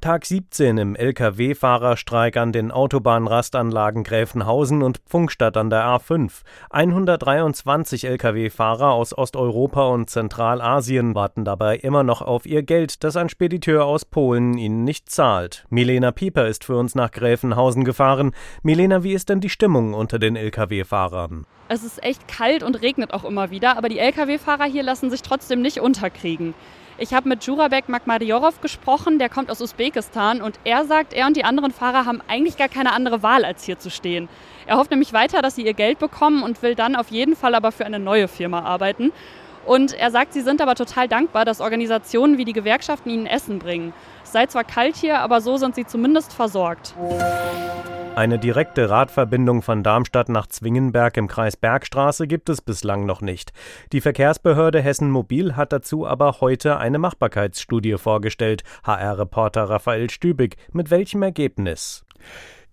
Tag 17 im Lkw-Fahrerstreik an den Autobahnrastanlagen Gräfenhausen und Pfungstadt an der A5. 123 Lkw-Fahrer aus Osteuropa und Zentralasien warten dabei immer noch auf ihr Geld, das ein Spediteur aus Polen ihnen nicht zahlt. Milena Pieper ist für uns nach Gräfenhausen gefahren. Milena, wie ist denn die Stimmung unter den Lkw-Fahrern? Es ist echt kalt und regnet auch immer wieder, aber die Lkw-Fahrer hier lassen sich trotzdem nicht unterkriegen. Ich habe mit Jurabek Magmadiorov gesprochen, der kommt aus Usbekistan und er sagt, er und die anderen Fahrer haben eigentlich gar keine andere Wahl, als hier zu stehen. Er hofft nämlich weiter, dass sie ihr Geld bekommen und will dann auf jeden Fall aber für eine neue Firma arbeiten. Und er sagt, sie sind aber total dankbar, dass Organisationen wie die Gewerkschaften ihnen Essen bringen. Es sei zwar kalt hier, aber so sind sie zumindest versorgt. Eine direkte Radverbindung von Darmstadt nach Zwingenberg im Kreis Bergstraße gibt es bislang noch nicht. Die Verkehrsbehörde Hessen Mobil hat dazu aber heute eine Machbarkeitsstudie vorgestellt. HR-Reporter Raphael Stübig. Mit welchem Ergebnis?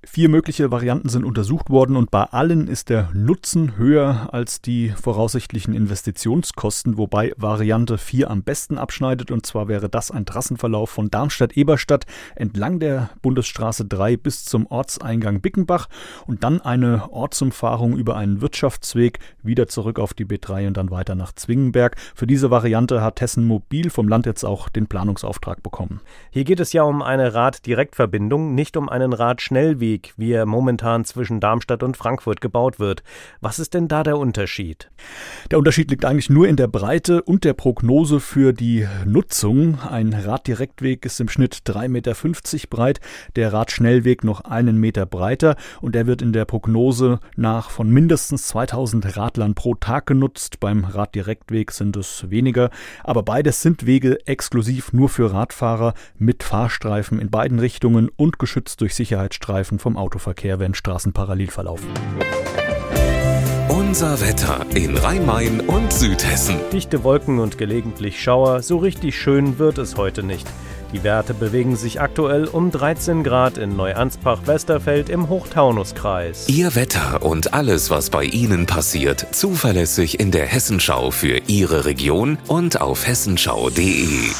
Vier mögliche Varianten sind untersucht worden und bei allen ist der Nutzen höher als die voraussichtlichen Investitionskosten, wobei Variante 4 am besten abschneidet und zwar wäre das ein Trassenverlauf von Darmstadt-Eberstadt entlang der Bundesstraße 3 bis zum Ortseingang Bickenbach und dann eine Ortsumfahrung über einen Wirtschaftsweg wieder zurück auf die B3 und dann weiter nach Zwingenberg. Für diese Variante hat Hessen Mobil vom Land jetzt auch den Planungsauftrag bekommen. Hier geht es ja um eine Raddirektverbindung, nicht um einen Radschnellweg Radweg, wie er momentan zwischen Darmstadt und Frankfurt gebaut wird. Was ist denn da der Unterschied? Der Unterschied liegt eigentlich nur in der Breite und der Prognose für die Nutzung. Ein Raddirektweg ist im Schnitt 3,50 Meter breit, der Radschnellweg noch einen Meter breiter und er wird in der Prognose nach von mindestens 2000 Radlern pro Tag genutzt. Beim Raddirektweg sind es weniger, aber beides sind Wege exklusiv nur für Radfahrer mit Fahrstreifen in beiden Richtungen und geschützt durch Sicherheitsstreifen vom Autoverkehr, wenn Straßen parallel verlaufen. Unser Wetter in Rhein-Main und Südhessen. Dichte Wolken und gelegentlich Schauer, so richtig schön wird es heute nicht. Die Werte bewegen sich aktuell um 13 Grad in Neuansbach-Westerfeld im Hochtaunuskreis. Ihr Wetter und alles, was bei Ihnen passiert, zuverlässig in der Hessenschau für Ihre Region und auf hessenschau.de.